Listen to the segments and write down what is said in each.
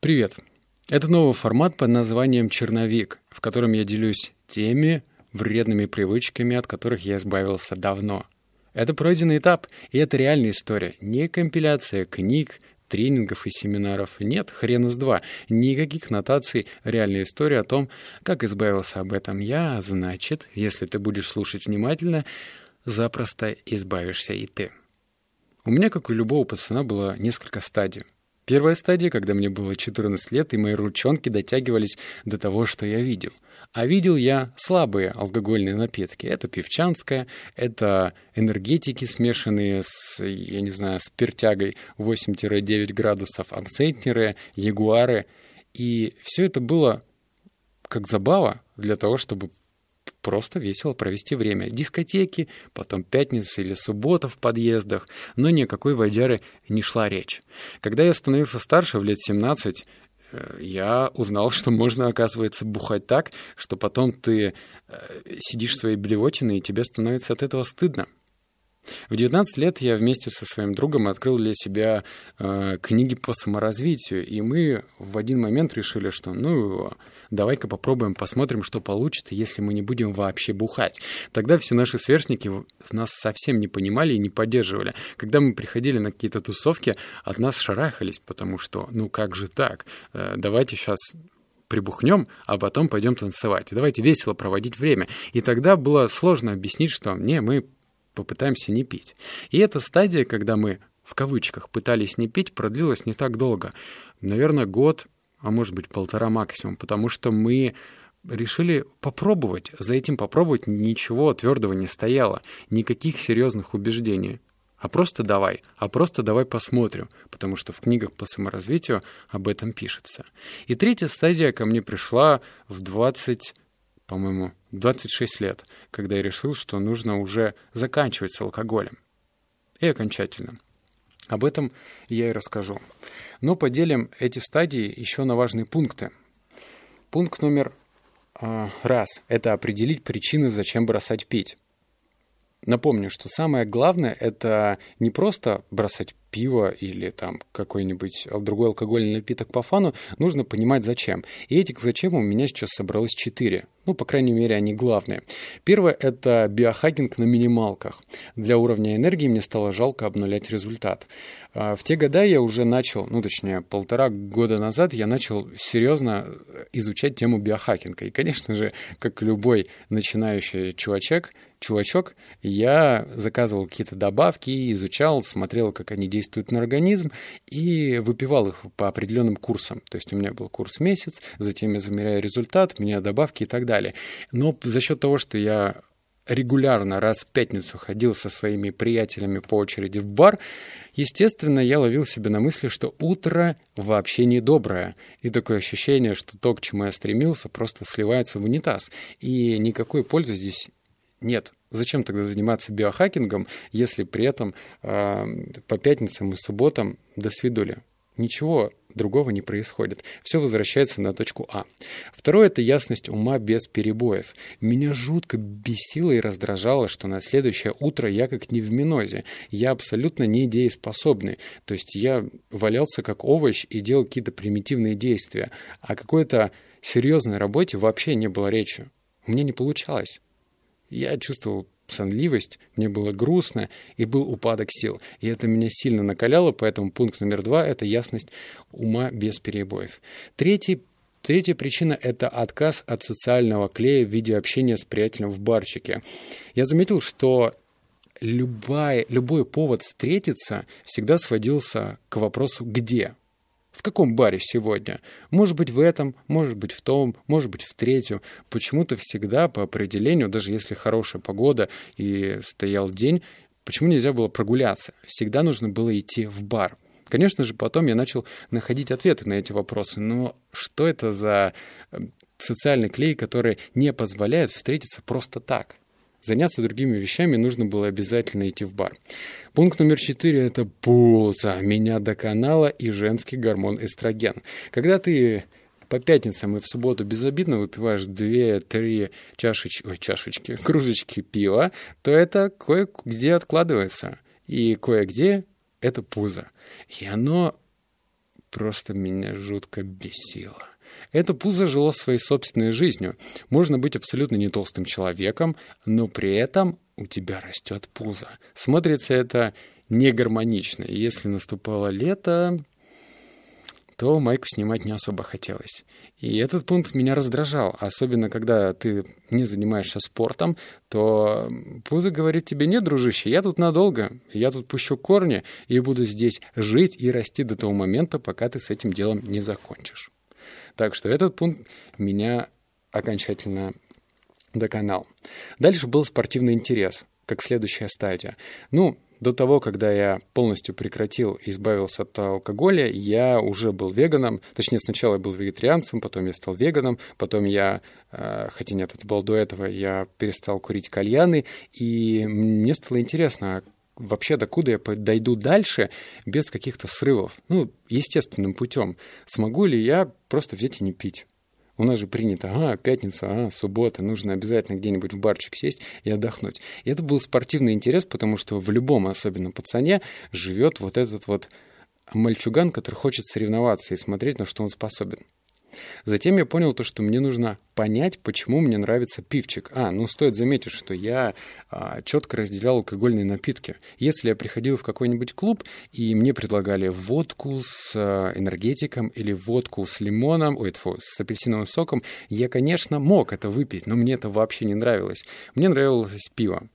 Привет! Это новый формат под названием «Черновик», в котором я делюсь теми вредными привычками, от которых я избавился давно. Это пройденный этап, и это реальная история, не компиляция книг, тренингов и семинаров. Нет, хрен из два. Никаких нотаций, реальная история о том, как избавился об этом я, значит, если ты будешь слушать внимательно, запросто избавишься и ты. У меня, как у любого пацана, было несколько стадий. Первая стадия, когда мне было 14 лет, и мои ручонки дотягивались до того, что я видел. А видел я слабые алкогольные напитки. Это пивчанская, это энергетики, смешанные с, я не знаю, спиртягой 8-9 градусов, абсентнеры, ягуары. И все это было как забава для того, чтобы просто весело провести время. Дискотеки, потом пятница или суббота в подъездах, но ни о какой водяры не шла речь. Когда я становился старше, в лет 17, э, я узнал, что можно, оказывается, бухать так, что потом ты э, сидишь в своей блевотиной, и тебе становится от этого стыдно. В 19 лет я вместе со своим другом открыл для себя э, книги по саморазвитию, и мы в один момент решили, что ну давай-ка попробуем, посмотрим, что получится, если мы не будем вообще бухать. Тогда все наши сверстники нас совсем не понимали и не поддерживали. Когда мы приходили на какие-то тусовки, от нас шарахались, потому что ну как же так? Э, давайте сейчас прибухнем, а потом пойдем танцевать. Давайте весело проводить время. И тогда было сложно объяснить, что не, мы попытаемся не пить. И эта стадия, когда мы в кавычках пытались не пить, продлилась не так долго. Наверное, год, а может быть полтора максимум, потому что мы решили попробовать. За этим попробовать ничего твердого не стояло, никаких серьезных убеждений. А просто давай, а просто давай посмотрим, потому что в книгах по саморазвитию об этом пишется. И третья стадия ко мне пришла в 20 по-моему, 26 лет, когда я решил, что нужно уже заканчивать с алкоголем. И окончательно. Об этом я и расскажу. Но поделим эти стадии еще на важные пункты. Пункт номер э, раз – это определить причины, зачем бросать пить. Напомню, что самое главное – это не просто бросать пиво или там какой-нибудь другой алкогольный напиток по фану, нужно понимать зачем. И этих зачем у меня сейчас собралось четыре. Ну, по крайней мере, они главные. Первое – это биохакинг на минималках. Для уровня энергии мне стало жалко обнулять результат. А, в те года я уже начал, ну, точнее, полтора года назад я начал серьезно изучать тему биохакинга. И, конечно же, как любой начинающий чувачек, чувачок, я заказывал какие-то добавки, изучал, смотрел, как они действуют на организм, и выпивал их по определенным курсам. То есть у меня был курс месяц, затем я замеряю результат, меня добавки и так далее. Но за счет того, что я регулярно раз в пятницу ходил со своими приятелями по очереди в бар, естественно, я ловил себя на мысли, что утро вообще не доброе. И такое ощущение, что то, к чему я стремился, просто сливается в унитаз. И никакой пользы здесь нет. Зачем тогда заниматься биохакингом, если при этом э, по пятницам и субботам до свидули? Ничего другого не происходит. Все возвращается на точку А. Второе – это ясность ума без перебоев. Меня жутко бесило и раздражало, что на следующее утро я как не в минозе. Я абсолютно не дееспособный. То есть я валялся как овощ и делал какие-то примитивные действия. О какой-то серьезной работе вообще не было речи. Мне не получалось. Я чувствовал сонливость, мне было грустно и был упадок сил. И это меня сильно накаляло, поэтому пункт номер два – это ясность ума без перебоев. Третий Третья причина – это отказ от социального клея в виде общения с приятелем в барчике. Я заметил, что любая, любой повод встретиться всегда сводился к вопросу «где?». В каком баре сегодня? Может быть, в этом, может быть, в том, может быть, в третьем. Почему-то всегда по определению, даже если хорошая погода и стоял день, почему нельзя было прогуляться? Всегда нужно было идти в бар. Конечно же, потом я начал находить ответы на эти вопросы. Но что это за э, социальный клей, который не позволяет встретиться просто так? Заняться другими вещами нужно было обязательно идти в бар. Пункт номер четыре – это пузо. Меня доконало и женский гормон эстроген. Когда ты по пятницам и в субботу безобидно выпиваешь две-три чашечки, ой, чашечки, кружечки пива, то это кое-где откладывается. И кое-где это пузо. И оно просто меня жутко бесило. Это пузо жило своей собственной жизнью. Можно быть абсолютно не толстым человеком, но при этом у тебя растет пузо. Смотрится это не гармонично. Если наступало лето, то майку снимать не особо хотелось. И этот пункт меня раздражал, особенно когда ты не занимаешься спортом, то пузо говорит тебе, нет, дружище, я тут надолго, я тут пущу корни и буду здесь жить и расти до того момента, пока ты с этим делом не закончишь. Так что этот пункт меня окончательно доконал. Дальше был спортивный интерес, как следующая стадия. Ну, до того, когда я полностью прекратил и избавился от алкоголя, я уже был веганом. Точнее, сначала я был вегетарианцем, потом я стал веганом, потом я, э, хотя нет, это было до этого, я перестал курить кальяны, и мне стало интересно, вообще докуда я дойду дальше без каких-то срывов, ну, естественным путем. Смогу ли я просто взять и не пить? У нас же принято, ага, пятница, ага, суббота, нужно обязательно где-нибудь в барчик сесть и отдохнуть. И это был спортивный интерес, потому что в любом, особенно пацане, живет вот этот вот мальчуган, который хочет соревноваться и смотреть, на что он способен. Затем я понял то, что мне нужно понять, почему мне нравится пивчик. А, ну стоит заметить, что я а, четко разделял алкогольные напитки. Если я приходил в какой-нибудь клуб, и мне предлагали водку с а, энергетиком или водку с лимоном, ой, тьфу, с апельсиновым соком, я, конечно, мог это выпить, но мне это вообще не нравилось. Мне нравилось пиво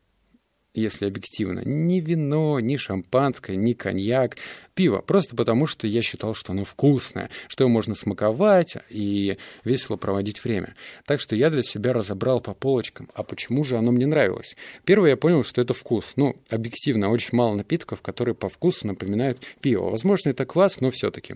если объективно. Ни вино, ни шампанское, ни коньяк, пиво. Просто потому, что я считал, что оно вкусное, что его можно смаковать и весело проводить время. Так что я для себя разобрал по полочкам, а почему же оно мне нравилось. Первое, я понял, что это вкус. Ну, объективно, очень мало напитков, которые по вкусу напоминают пиво. Возможно, это квас, но все-таки.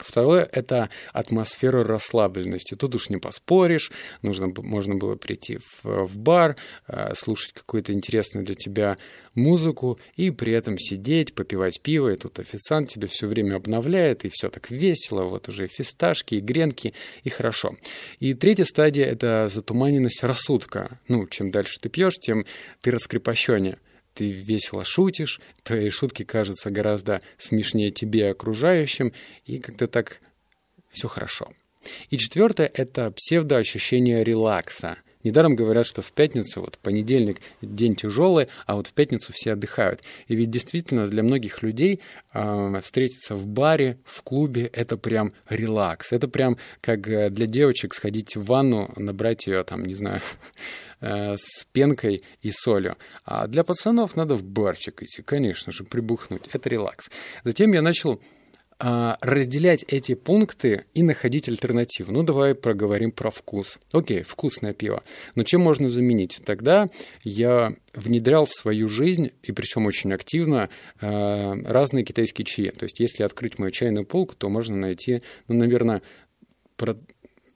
Второе — это атмосфера расслабленности. Тут уж не поспоришь, нужно, можно было прийти в, в бар, э, слушать какую-то интересную для тебя музыку и при этом сидеть, попивать пиво, и тут официант тебе все время обновляет, и все так весело, вот уже фисташки и гренки, и хорошо. И третья стадия — это затуманенность рассудка. Ну, чем дальше ты пьешь, тем ты раскрепощеннее ты весело шутишь, твои шутки кажутся гораздо смешнее тебе и окружающим, и как-то так все хорошо. И четвертое — это псевдоощущение релакса. Недаром говорят, что в пятницу, вот понедельник день тяжелый, а вот в пятницу все отдыхают. И ведь действительно для многих людей э, встретиться в баре, в клубе — это прям релакс. Это прям как э, для девочек сходить в ванну, набрать ее там, не знаю, Э, с пенкой и солью. А для пацанов надо в барчик идти, конечно же, прибухнуть. Это релакс. Затем я начал разделять эти пункты и находить альтернативу. Ну, давай проговорим про вкус. Окей, вкусное пиво. Но чем можно заменить? Тогда я внедрял в свою жизнь, и причем очень активно, а, разные китайские чаи. То есть, если открыть мою чайную полку, то можно найти, ну, наверное,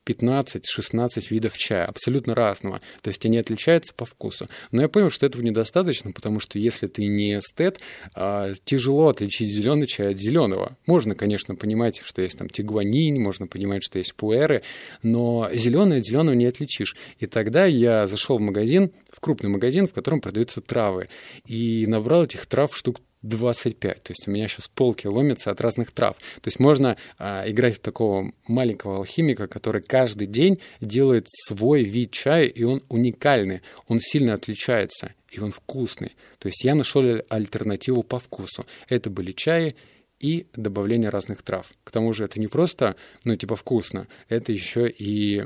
15-16 видов чая, абсолютно разного. То есть они отличаются по вкусу. Но я понял, что этого недостаточно, потому что если ты не эстет, а, тяжело отличить зеленый чай от зеленого. Можно, конечно, понимать, что есть там тигуанинь, можно понимать, что есть пуэры, но зеленый от зеленого не отличишь. И тогда я зашел в магазин, в крупный магазин, в котором продаются травы, и набрал этих трав штук 25. То есть у меня сейчас полки ломятся от разных трав. То есть можно а, играть в такого маленького алхимика, который каждый день делает свой вид чая, и он уникальный, он сильно отличается, и он вкусный. То есть я нашел альтернативу по вкусу. Это были чаи и добавление разных трав. К тому же это не просто, ну, типа вкусно, это еще и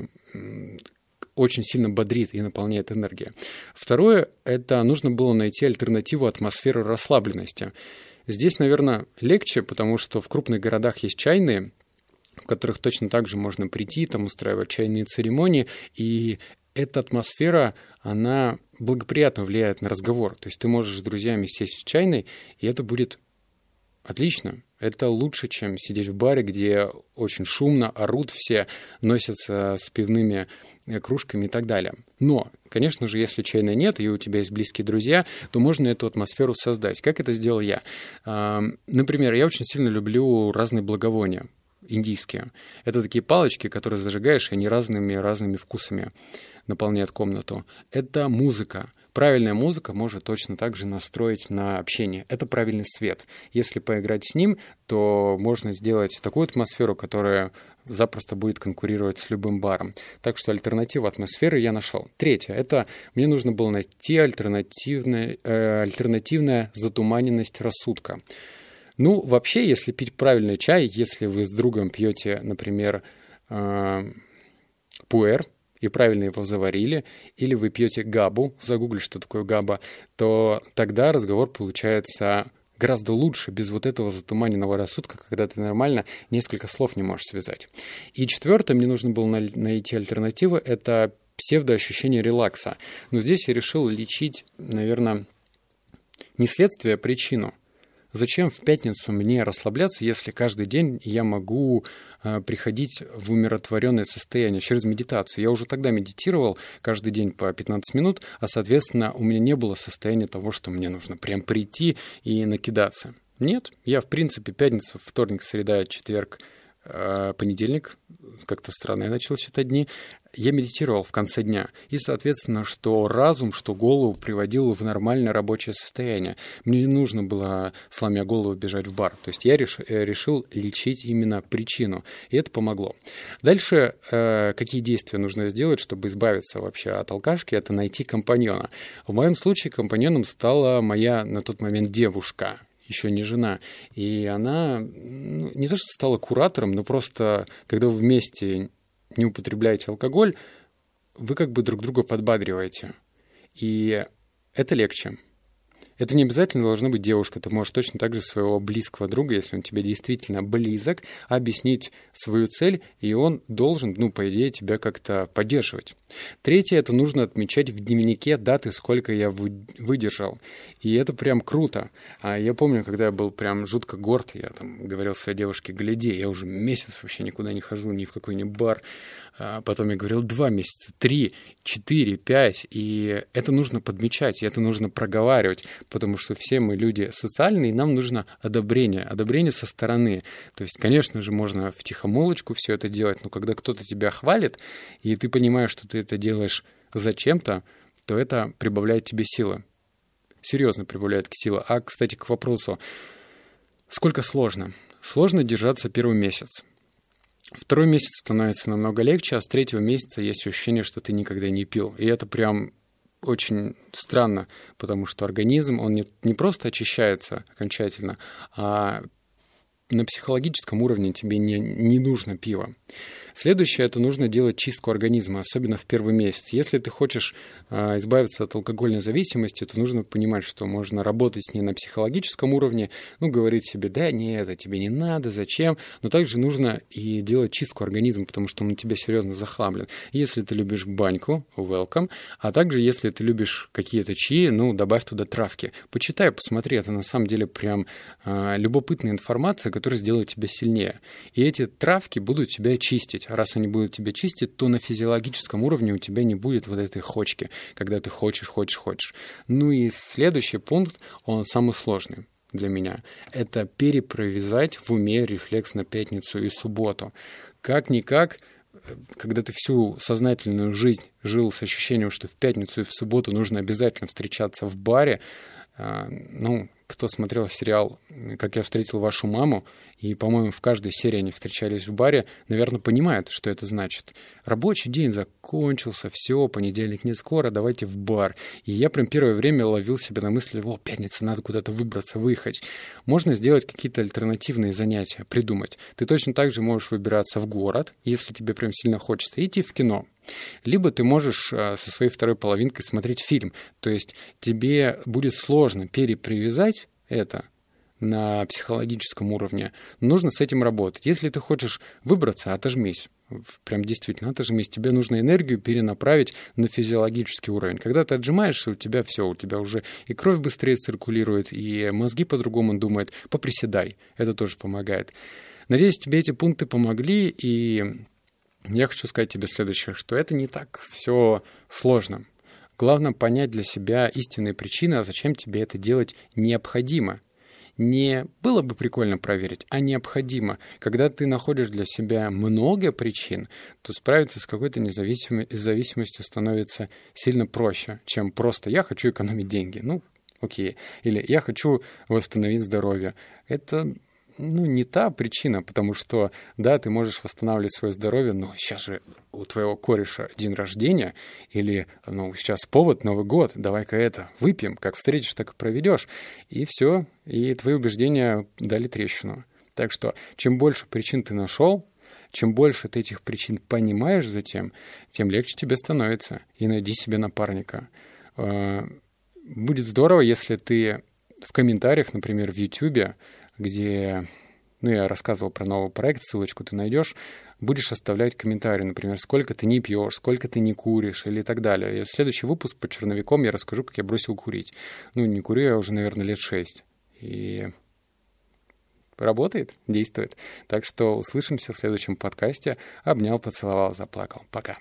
очень сильно бодрит и наполняет энергией. Второе — это нужно было найти альтернативу атмосферы расслабленности. Здесь, наверное, легче, потому что в крупных городах есть чайные, в которых точно так же можно прийти, там устраивать чайные церемонии, и эта атмосфера, она благоприятно влияет на разговор. То есть ты можешь с друзьями сесть в чайной, и это будет отлично. Это лучше, чем сидеть в баре, где очень шумно, орут все, носятся с пивными э, кружками и так далее. Но, конечно же, если чайной нет, и у тебя есть близкие друзья, то можно эту атмосферу создать. Как это сделал я? Например, я очень сильно люблю разные благовония индийские. Это такие палочки, которые зажигаешь, и они разными разными вкусами наполняют комнату. Это музыка Правильная музыка может точно так же настроить на общение. Это правильный свет. Если поиграть с ним, то можно сделать такую атмосферу, которая запросто будет конкурировать с любым баром. Так что альтернативу атмосферы я нашел. Третье. Это мне нужно было найти альтернативная, э, альтернативная затуманенность рассудка. Ну, вообще, если пить правильный чай, если вы с другом пьете, например, э, пуэр, и правильно его заварили, или вы пьете габу, загугли, что такое габа, то тогда разговор получается гораздо лучше без вот этого затуманенного рассудка, когда ты нормально несколько слов не можешь связать. И четвертое, мне нужно было найти альтернативу, это псевдоощущение релакса. Но здесь я решил лечить, наверное, не следствие, а причину – Зачем в пятницу мне расслабляться, если каждый день я могу э, приходить в умиротворенное состояние через медитацию? Я уже тогда медитировал каждый день по 15 минут, а, соответственно, у меня не было состояния того, что мне нужно прям прийти и накидаться. Нет, я, в принципе, пятница, вторник, среда, четверг, э, понедельник, как-то странно я начал считать дни, я медитировал в конце дня. И, соответственно, что разум, что голову приводил в нормальное рабочее состояние. Мне не нужно было, сломя голову, бежать в бар. То есть я реш, э, решил лечить именно причину. И это помогло. Дальше, э, какие действия нужно сделать, чтобы избавиться вообще от алкашки, это найти компаньона. В моем случае компаньоном стала моя на тот момент девушка еще не жена. И она ну, не то, что стала куратором, но просто, когда вы вместе не употребляете алкоголь, вы как бы друг друга подбадриваете. И это легче. Это не обязательно должна быть девушка. Ты можешь точно так же своего близкого друга, если он тебе действительно близок, объяснить свою цель, и он должен, ну, по идее, тебя как-то поддерживать. Третье, это нужно отмечать в дневнике даты, сколько я выдержал. И это прям круто. А я помню, когда я был прям жутко горд, я там говорил своей девушке, гляди, я уже месяц вообще никуда не хожу, ни в какой ни бар. А потом я говорил два месяца, три, четыре, пять. И это нужно подмечать, и это нужно проговаривать, потому что все мы люди социальные, и нам нужно одобрение, одобрение со стороны. То есть, конечно же, можно в тихомолочку все это делать, но когда кто-то тебя хвалит, и ты понимаешь, что ты это делаешь зачем-то, то это прибавляет тебе силы. Серьезно прибавляет к силы. А, кстати, к вопросу, сколько сложно? Сложно держаться первый месяц. Второй месяц становится намного легче, а с третьего месяца есть ощущение, что ты никогда не пил. И это прям очень странно, потому что организм, он не, не просто очищается окончательно, а на психологическом уровне тебе не, не нужно пиво. Следующее – это нужно делать чистку организма, особенно в первый месяц. Если ты хочешь э, избавиться от алкогольной зависимости, то нужно понимать, что можно работать с ней на психологическом уровне, ну, говорить себе, да, нет, это тебе не надо, зачем, но также нужно и делать чистку организма, потому что он у тебя серьезно захламлен. Если ты любишь баньку, welcome, а также если ты любишь какие-то чаи, ну, добавь туда травки. Почитай, посмотри, это на самом деле прям э, любопытная информация, которая сделает тебя сильнее. И эти травки будут тебя чистить чистить. Раз они будут тебя чистить, то на физиологическом уровне у тебя не будет вот этой хочки, когда ты хочешь, хочешь, хочешь. Ну и следующий пункт, он самый сложный для меня. Это перепровязать в уме рефлекс на пятницу и субботу. Как-никак, когда ты всю сознательную жизнь жил с ощущением, что в пятницу и в субботу нужно обязательно встречаться в баре, а, ну, кто смотрел сериал «Как я встретил вашу маму», и, по-моему, в каждой серии они встречались в баре, наверное, понимают, что это значит. Рабочий день закончился, все, понедельник не скоро, давайте в бар. И я прям первое время ловил себя на мысли, о, пятница, надо куда-то выбраться, выехать. Можно сделать какие-то альтернативные занятия, придумать. Ты точно так же можешь выбираться в город, если тебе прям сильно хочется, идти в кино. Либо ты можешь э, со своей второй половинкой смотреть фильм. То есть тебе будет сложно перепривязать это на психологическом уровне. Нужно с этим работать. Если ты хочешь выбраться, отожмись. Прям действительно, отожмись. Тебе нужно энергию перенаправить на физиологический уровень. Когда ты отжимаешься, у тебя все, у тебя уже и кровь быстрее циркулирует, и мозги по-другому думают. Поприседай. Это тоже помогает. Надеюсь, тебе эти пункты помогли, и я хочу сказать тебе следующее, что это не так все сложно. Главное понять для себя истинные причины, а зачем тебе это делать необходимо. Не было бы прикольно проверить, а необходимо. Когда ты находишь для себя много причин, то справиться с какой-то независимой, зависимостью становится сильно проще, чем просто «я хочу экономить деньги». Ну, окей. Или «я хочу восстановить здоровье». Это ну, не та причина, потому что, да, ты можешь восстанавливать свое здоровье, но сейчас же у твоего кореша день рождения, или, ну, сейчас повод, Новый год, давай-ка это, выпьем, как встретишь, так и проведешь, и все, и твои убеждения дали трещину. Так что, чем больше причин ты нашел, чем больше ты этих причин понимаешь затем, тем легче тебе становится. И найди себе напарника. А, будет здорово, если ты в комментариях, например, в YouTube где, ну, я рассказывал про новый проект, ссылочку ты найдешь, будешь оставлять комментарии, например, сколько ты не пьешь, сколько ты не куришь или так далее. И в следующий выпуск по черновиком я расскажу, как я бросил курить. Ну, не курю я уже, наверное, лет шесть. И работает, действует. Так что услышимся в следующем подкасте. Обнял, поцеловал, заплакал. Пока.